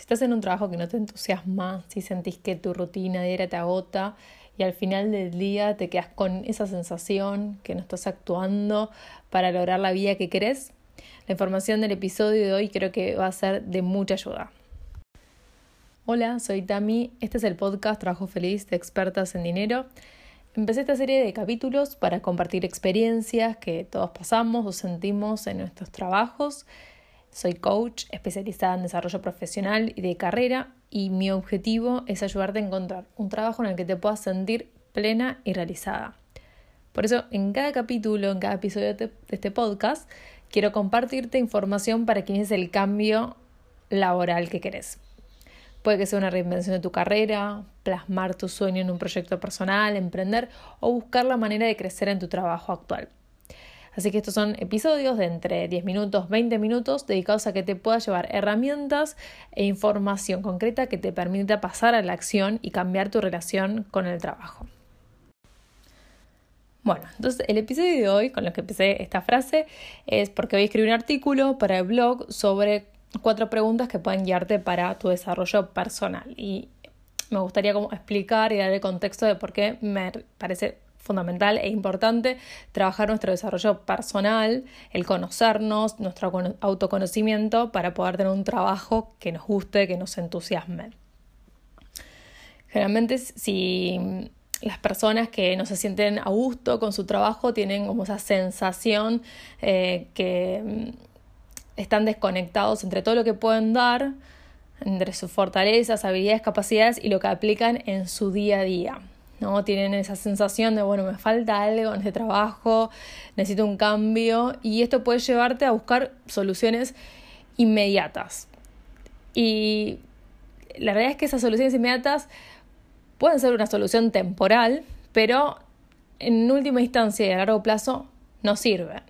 Si estás en un trabajo que no te entusiasma, si sentís que tu rutina diaria te agota y al final del día te quedas con esa sensación que no estás actuando para lograr la vida que querés, la información del episodio de hoy creo que va a ser de mucha ayuda. Hola, soy Tami, este es el podcast Trabajo Feliz de Expertas en Dinero. Empecé esta serie de capítulos para compartir experiencias que todos pasamos o sentimos en nuestros trabajos. Soy coach especializada en desarrollo profesional y de carrera y mi objetivo es ayudarte a encontrar un trabajo en el que te puedas sentir plena y realizada. Por eso en cada capítulo, en cada episodio de este podcast, quiero compartirte información para que es el cambio laboral que querés. Puede que sea una reinvención de tu carrera, plasmar tu sueño en un proyecto personal, emprender o buscar la manera de crecer en tu trabajo actual. Así que estos son episodios de entre 10 minutos, 20 minutos dedicados a que te pueda llevar herramientas e información concreta que te permita pasar a la acción y cambiar tu relación con el trabajo. Bueno, entonces el episodio de hoy, con lo que empecé esta frase, es porque voy a escribir un artículo para el blog sobre cuatro preguntas que pueden guiarte para tu desarrollo personal. Y me gustaría explicar y dar el contexto de por qué me parece fundamental e importante trabajar nuestro desarrollo personal, el conocernos, nuestro autoconocimiento para poder tener un trabajo que nos guste, que nos entusiasme. Generalmente si las personas que no se sienten a gusto con su trabajo tienen como esa sensación eh, que están desconectados entre todo lo que pueden dar, entre sus fortalezas, habilidades, capacidades y lo que aplican en su día a día. ¿No? Tienen esa sensación de, bueno, me falta algo en este trabajo, necesito un cambio y esto puede llevarte a buscar soluciones inmediatas. Y la realidad es que esas soluciones inmediatas pueden ser una solución temporal, pero en última instancia y a largo plazo no sirven.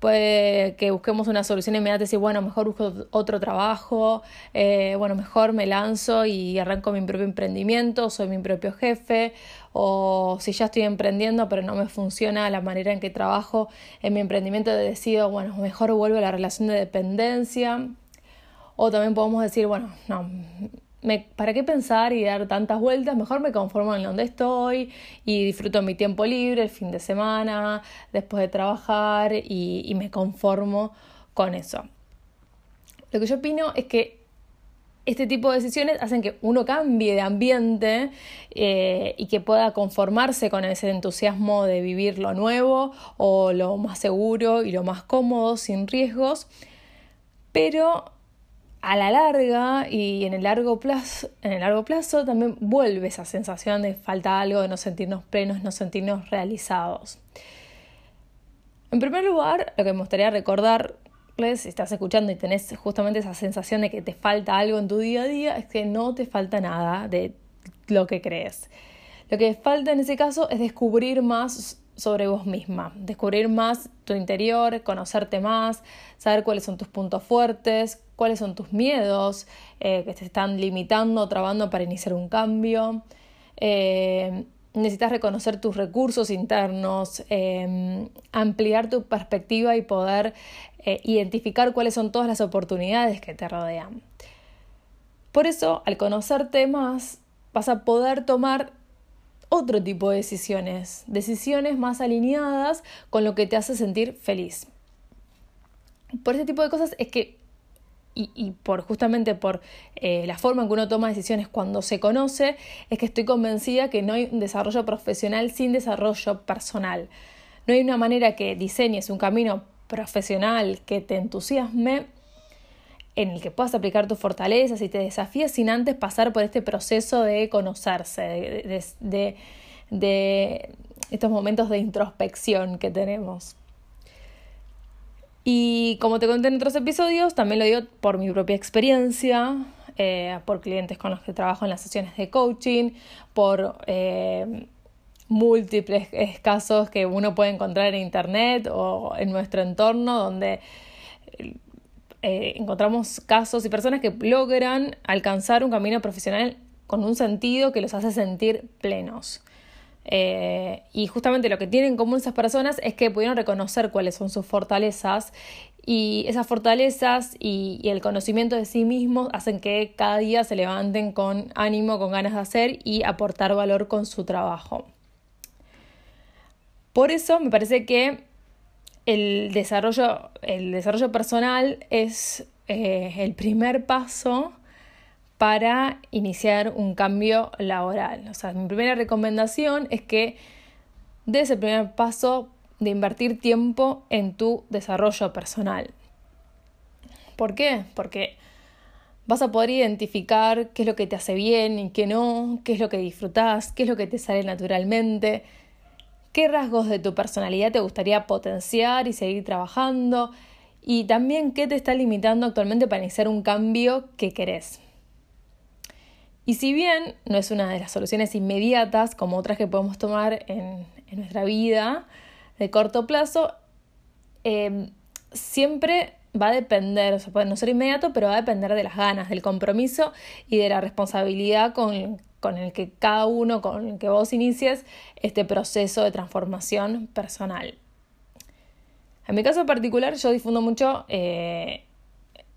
Puede que busquemos una solución inmediata y decir, bueno, mejor busco otro trabajo, eh, bueno, mejor me lanzo y arranco mi propio emprendimiento, soy mi propio jefe, o si ya estoy emprendiendo pero no me funciona la manera en que trabajo en mi emprendimiento, decido, bueno, mejor vuelvo a la relación de dependencia. O también podemos decir, bueno, no, ¿para qué pensar y dar tantas vueltas? Mejor me conformo en donde estoy y disfruto mi tiempo libre, el fin de semana, después de trabajar y, me conformo con eso. Lo que yo opino es que este tipo de decisiones hacen que uno cambie de ambiente eh, y que pueda conformarse con ese entusiasmo de vivir lo nuevo o lo más seguro y lo más cómodo, sin riesgos, pero a la larga y en el largo plazo, en el largo plazo también vuelve esa sensación de falta algo, de no sentirnos plenos, no sentirnos realizados. En primer lugar, lo que me gustaría recordarles, si estás escuchando y tenés justamente esa sensación de que te falta algo en tu día a día, es que no te falta nada de lo que crees. Lo que falta en ese caso es descubrir más sobre vos misma, descubrir más tu interior, conocerte más, saber cuáles son tus puntos fuertes, cuáles son tus miedos eh, que te están limitando trabando para iniciar un cambio. Eh, necesitas reconocer tus recursos internos, em, ampliar tu perspectiva y poder eh, identificar cuáles son todas las oportunidades que te rodean. Por eso, al conocerte más, vas a poder tomar otro tipo de decisiones, decisiones más alineadas con lo que te hace sentir feliz. Por este tipo de cosas es que, y, por justamente por eh, la forma en que uno toma decisiones cuando se conoce, es que estoy convencida que no hay un desarrollo profesional sin desarrollo personal. No hay una manera que diseñes un camino profesional que te entusiasme en el que puedas aplicar tus fortalezas y te desafíes sin antes pasar por este proceso de conocerse, de, estos momentos de introspección que tenemos. Y como te conté en otros episodios, también lo digo por mi propia experiencia, eh, por clientes con los que trabajo en las sesiones de coaching, por eh, múltiples casos que uno puede encontrar en internet o en nuestro entorno donde eh, encontramos casos y personas que logran alcanzar un camino profesional con un sentido que los hace sentir plenos. Eh, y justamente lo que tienen en común esas personas es que pudieron reconocer cuáles son sus fortalezas Y esas fortalezas y, el conocimiento de sí mismos hacen que cada día se levanten con ánimo, con ganas de hacer y aportar valor con su trabajo. Por eso me parece que el desarrollo, el desarrollo personal es eh, el primer paso para iniciar un cambio laboral. O sea, mi primera recomendación es que des el primer paso de invertir tiempo en tu desarrollo personal. ¿Por qué? Porque vas a poder identificar qué es lo que te hace bien y qué no, qué es lo que disfrutas, qué es lo que te sale naturalmente, qué rasgos de tu personalidad te gustaría potenciar y seguir trabajando y también qué te está limitando actualmente para iniciar un cambio que querés. Y si bien no es una de las soluciones inmediatas como otras que podemos tomar en, nuestra vida de corto plazo, em, siempre va a depender, o sea, puede no ser inmediato, pero va a depender de las ganas, del compromiso y de la responsabilidad con, con el que cada uno, con el que vos inicies este proceso de transformación personal. En mi caso particular, yo difundo mucho eh,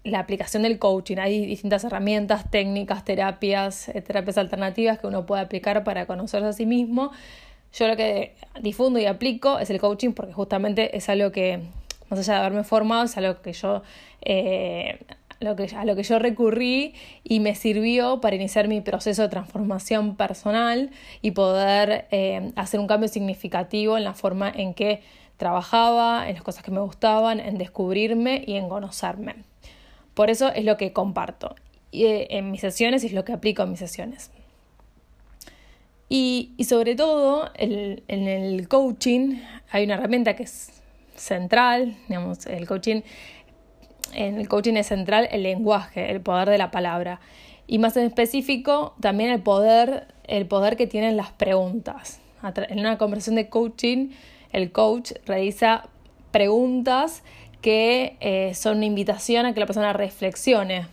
la aplicación del coaching. Hay distintas herramientas, técnicas, terapias, eh, terapias alternativas que uno puede aplicar para conocerse a sí mismo. Yo lo que difundo y aplico es el coaching porque justamente es algo que, más allá de haberme formado, es algo que yo eh, a lo que yo recurrí y me sirvió para iniciar mi proceso de transformación personal y poder hacer un cambio significativo en la forma en que trabajaba, en las cosas que me gustaban, en descubrirme y en conocerme. Por eso es lo que comparto y, eh, en mis sesiones y es lo que aplico en mis sesiones. Y, sobre todo, en el coaching hay una herramienta que es central, digamos, el coaching, en el coaching es central el lenguaje, el poder de la palabra. Y más en específico, también el poder, el poder que tienen las preguntas. En una conversación de coaching, el coach realiza preguntas que eh, son una invitación a que la persona reflexione,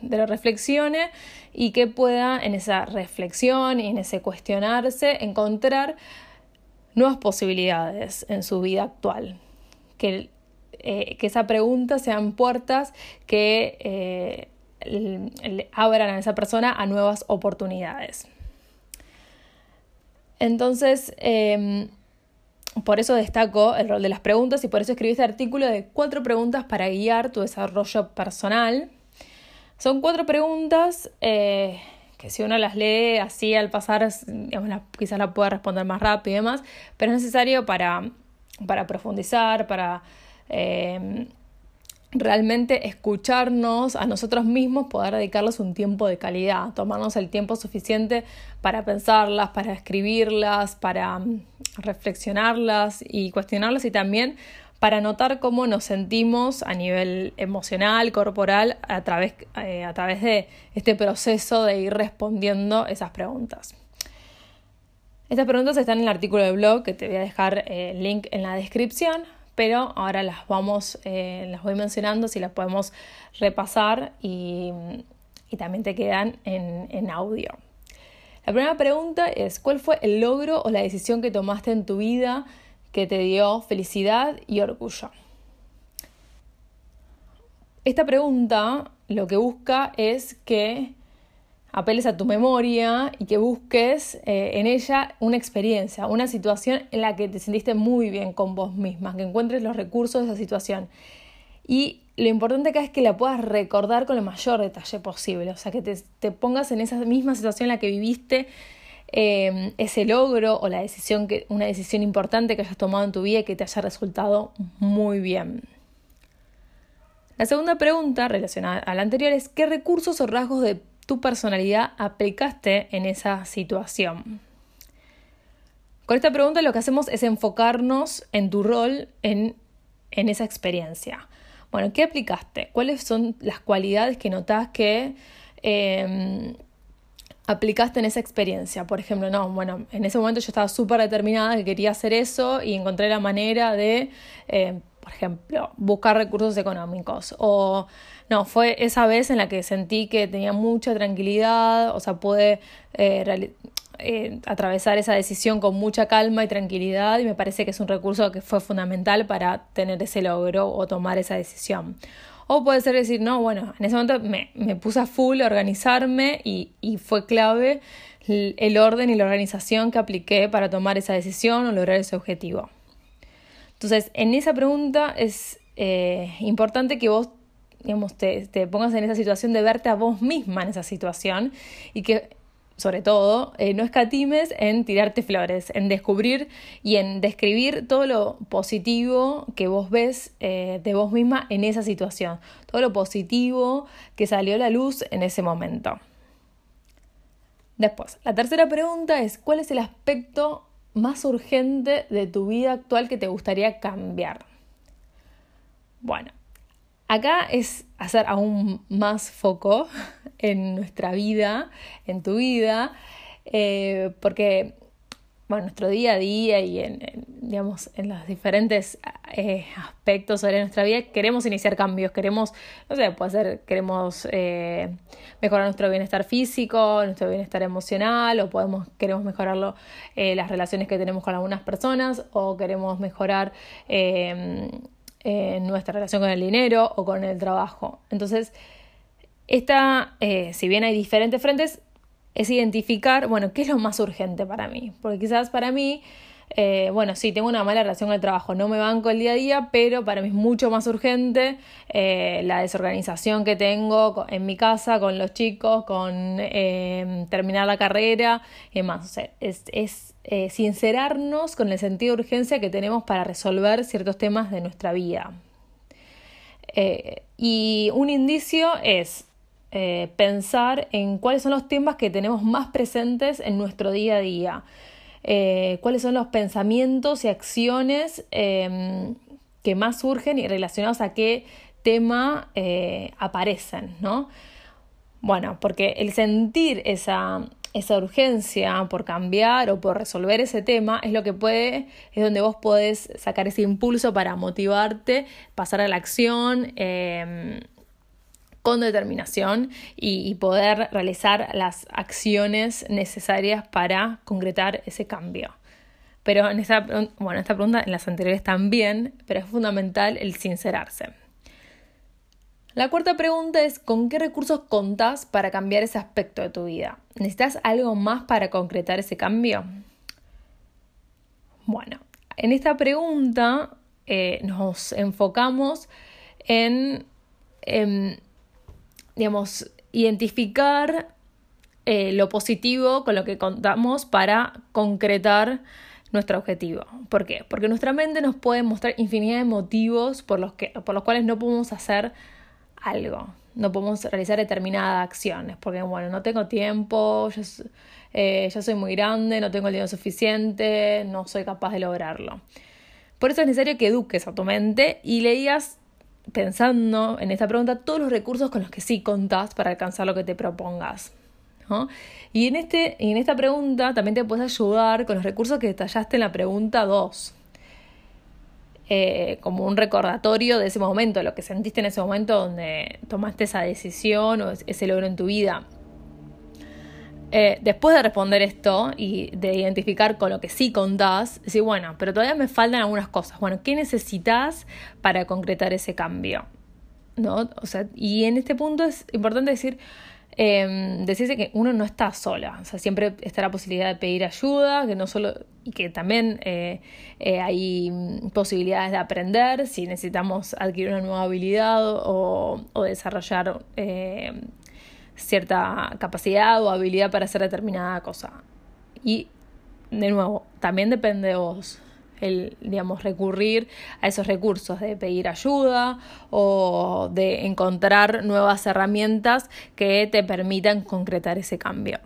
de lo reflexione y que pueda en esa reflexión y en ese cuestionarse encontrar nuevas posibilidades en su vida actual. Que, eh, que esa pregunta sean puertas que eh, le abran a esa persona a nuevas oportunidades. Entonces, em, por eso destaco el rol de las preguntas y por eso escribí este artículo de cuatro preguntas para guiar tu desarrollo personal. Son cuatro preguntas eh, que si uno las lee así al pasar, quizás la pueda responder más rápido y demás, pero es necesario para, para profundizar, para eh, realmente escucharnos a nosotros mismos, poder dedicarles un tiempo de calidad, tomarnos el tiempo suficiente para pensarlas, para escribirlas, para reflexionarlas y cuestionarlas y también para notar cómo nos sentimos a nivel emocional, corporal, a través, eh, a través de este proceso de ir respondiendo esas preguntas. Estas preguntas están en el artículo de blog que te voy a dejar eh, el link en la descripción pero ahora las vamos, eh, las voy mencionando si las podemos repasar y, también te quedan en, en audio. La primera pregunta es, ¿cuál fue el logro o la decisión que tomaste en tu vida que te dio felicidad y orgullo? Esta pregunta lo que busca es que apeles a tu memoria y que busques eh, en ella una experiencia, una situación en la que te sentiste muy bien con vos misma, que encuentres los recursos de esa situación. Y lo importante acá es que la puedas recordar con el mayor detalle posible, o sea, que te, pongas en esa misma situación en la que viviste em, ese logro o la decisión que, una decisión importante que hayas tomado en tu vida y que te haya resultado muy bien. La segunda pregunta relacionada a la anterior es ¿qué recursos o rasgos de tu personalidad aplicaste en esa situación? Con esta pregunta lo que hacemos es enfocarnos en tu rol en, esa experiencia. Bueno, ¿qué aplicaste? ¿Cuáles son las cualidades que notas que em, aplicaste en esa experiencia? Por ejemplo, no, bueno, en ese momento yo estaba súper determinada que quería hacer eso y encontré la manera de, eh, por ejemplo, buscar recursos económicos o no, fue esa vez en la que sentí que tenía mucha tranquilidad, o sea, pude, eh, eh, atravesar esa decisión con mucha calma y tranquilidad y me parece que es un recurso que fue fundamental para tener ese logro o tomar esa decisión. O puede ser decir, no, bueno, en ese momento me, me puse a full a organizarme y, y fue clave el orden y la organización que apliqué para tomar esa decisión o lograr ese objetivo. Entonces, en esa pregunta es eh, importante que vos digamos, te, te, pongas en esa situación de verte a vos misma en esa situación y que, sobre todo, eh, no escatimes en tirarte flores, en descubrir y en describir todo lo positivo que vos ves eh, de vos misma en esa situación, todo lo positivo que salió a la luz en ese momento. Después, la tercera pregunta es, ¿cuál es el aspecto más urgente de tu vida actual que te gustaría cambiar? Bueno, acá es hacer aún más foco en nuestra vida, en tu vida, eh, porque bueno, nuestro día a día y en, digamos, en los diferentes eh, aspectos de nuestra vida queremos iniciar cambios, queremos, no sé, puede ser, queremos eh, mejorar nuestro bienestar físico, nuestro bienestar emocional, o podemos, queremos mejorarlo eh, las relaciones que tenemos con algunas personas, o queremos mejorar nuestra relación con el dinero o con el trabajo. Entonces, esta, si bien hay diferentes frentes, es identificar, bueno, qué es lo más urgente para mí. Porque quizás para mí, eh, bueno, sí, tengo una mala relación con el trabajo, no me banco el día a día, pero para mí es mucho más urgente eh, la desorganización que tengo en mi casa, con los chicos, con eh, terminar la carrera y más. O sea, es, es sincerarnos con el sentido de urgencia que tenemos para resolver ciertos temas de nuestra vida. y un indicio es eh, pensar en cuáles son los temas que tenemos más presentes en nuestro día a día, eh, cuáles son los pensamientos y acciones em, que más surgen y relacionados a qué tema eh, aparecen, ¿no? Bueno, porque el sentir esa, esa urgencia por cambiar o por resolver ese tema es lo que puede, es donde vos podés sacar ese impulso para motivarte, pasar a la acción, em, con determinación y, poder realizar las acciones necesarias para concretar ese cambio. Pero en esta, bueno, esta pregunta, en las anteriores también, pero es fundamental el sincerarse. La cuarta pregunta es, ¿con qué recursos contás para cambiar ese aspecto de tu vida? ¿Necesitas algo más para concretar ese cambio? Bueno, en esta pregunta eh, nos enfocamos en, en digamos, identificar eh, lo positivo con lo que contamos para concretar nuestro objetivo. ¿Por qué? Porque nuestra mente nos puede mostrar infinidad de motivos por los, que, por los cuales no podemos hacer algo, no podemos realizar determinadas acciones, porque bueno, no tengo tiempo, yo, eh, yo soy muy grande, no tengo el dinero suficiente, no soy capaz de lograrlo. Por eso es necesario que eduques a tu mente y le digas pensando en esta pregunta todos los recursos con los que sí contás para alcanzar lo que te propongas. Y en, este, en esta pregunta también te puedes ayudar con los recursos que detallaste en la pregunta 2. Eh, como un recordatorio de ese momento, lo que sentiste en ese momento donde tomaste esa decisión o ese logro en tu vida. Eh, después de responder esto y de identificar con lo que sí contás, decir, bueno, pero todavía me faltan algunas cosas. Bueno, ¿qué necesitas para concretar ese cambio? ¿No? O sea, y en este punto es importante decir, eh, decirse que uno no está sola, o sea, siempre está la posibilidad de pedir ayuda, que no solo, y que también eh, eh, hay posibilidades de aprender si necesitamos adquirir una nueva habilidad o desarrollar cierta capacidad o habilidad para hacer determinada cosa. Y de nuevo, también depende de vos el, digamos, recurrir a esos recursos de pedir ayuda o de encontrar nuevas herramientas que te permitan concretar ese cambio.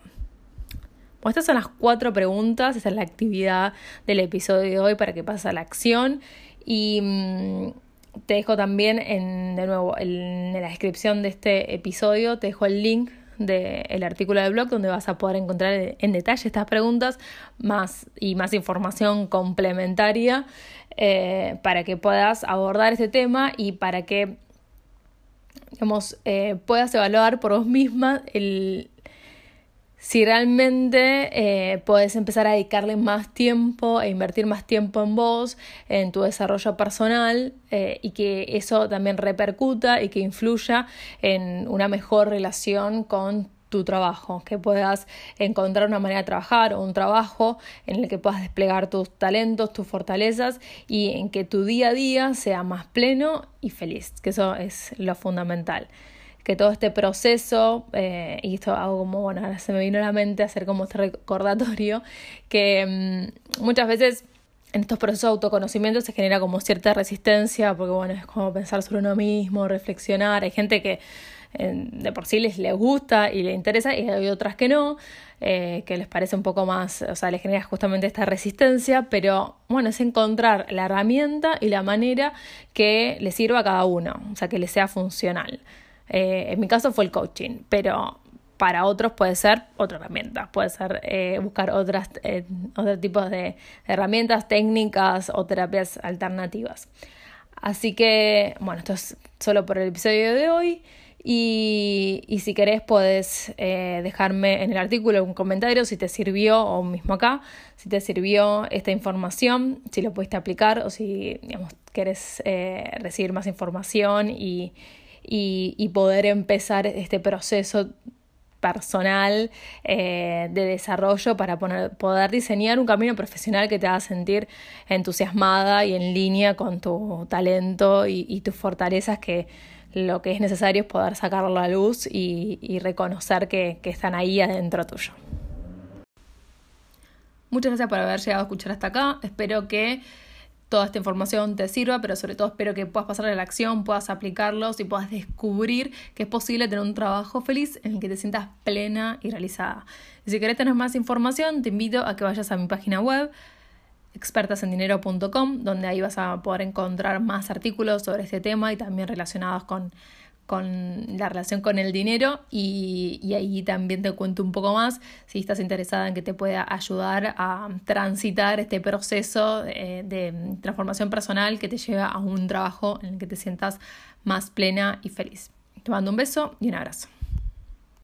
Bueno, estas son las cuatro preguntas, esa es la actividad del episodio de hoy para que pases a la acción y mm, te dejo también en, de nuevo, en la descripción de este episodio, te dejo el link del artículo del blog donde vas a poder encontrar en detalle estas preguntas más y más información complementaria eh, para que puedas abordar este tema y para que digamos, eh, puedas evaluar por vos misma el, si realmente eh, puedes empezar a dedicarle más tiempo e invertir más tiempo en vos, en tu desarrollo personal eh, y que eso también repercuta y que influya en una mejor relación con tu trabajo, que puedas encontrar una manera de trabajar o un trabajo en el que puedas desplegar tus talentos, tus fortalezas y en que tu día a día sea más pleno y feliz, que eso es lo fundamental que todo este proceso, eh, y esto hago como, bueno, ahora se me vino a la mente hacer como este recordatorio, que mm, muchas veces en estos procesos de autoconocimiento se genera como cierta resistencia, porque bueno, es como pensar sobre uno mismo, reflexionar, hay gente que de por sí les, les gusta y le interesa y hay otras que no, eh, que les parece un poco más, o sea, les genera justamente esta resistencia, pero bueno, es encontrar la herramienta y la manera que le sirva a cada uno, o sea, que le sea funcional. Eh, en mi caso fue el coaching, pero para otros puede ser otra herramienta, puede ser eh, buscar otras, eh, otros tipos de herramientas, técnicas o terapias alternativas. Así que, bueno, esto es solo por el episodio de hoy. Y, y si querés puedes dejarme en el artículo un comentario si te sirvió, o mismo acá, si te sirvió esta información, si lo pudiste aplicar o si digamos, querés recibir más información y, y, poder empezar este proceso personal eh, de desarrollo para poder diseñar un camino profesional que te haga sentir entusiasmada y en línea con tu talento y, tus fortalezas que lo que es necesario es poder sacarlo a luz y, reconocer que están ahí adentro tuyo. Muchas gracias por haber llegado a escuchar hasta acá. Espero que toda esta información te sirva, pero sobre todo espero que puedas pasar a la acción, puedas aplicarlos y puedas descubrir que es posible tener un trabajo feliz en el que te sientas plena y realizada. Y si querés tener más información, te invito a que vayas a mi página web expertasendinero.com, donde ahí vas a poder encontrar más artículos sobre este tema y también relacionados con con la relación con el dinero y, ahí también te cuento un poco más si estás interesada en que te pueda ayudar a transitar este proceso de, de transformación personal que te lleva a un trabajo en el que te sientas más plena y feliz. Te mando un beso y un abrazo.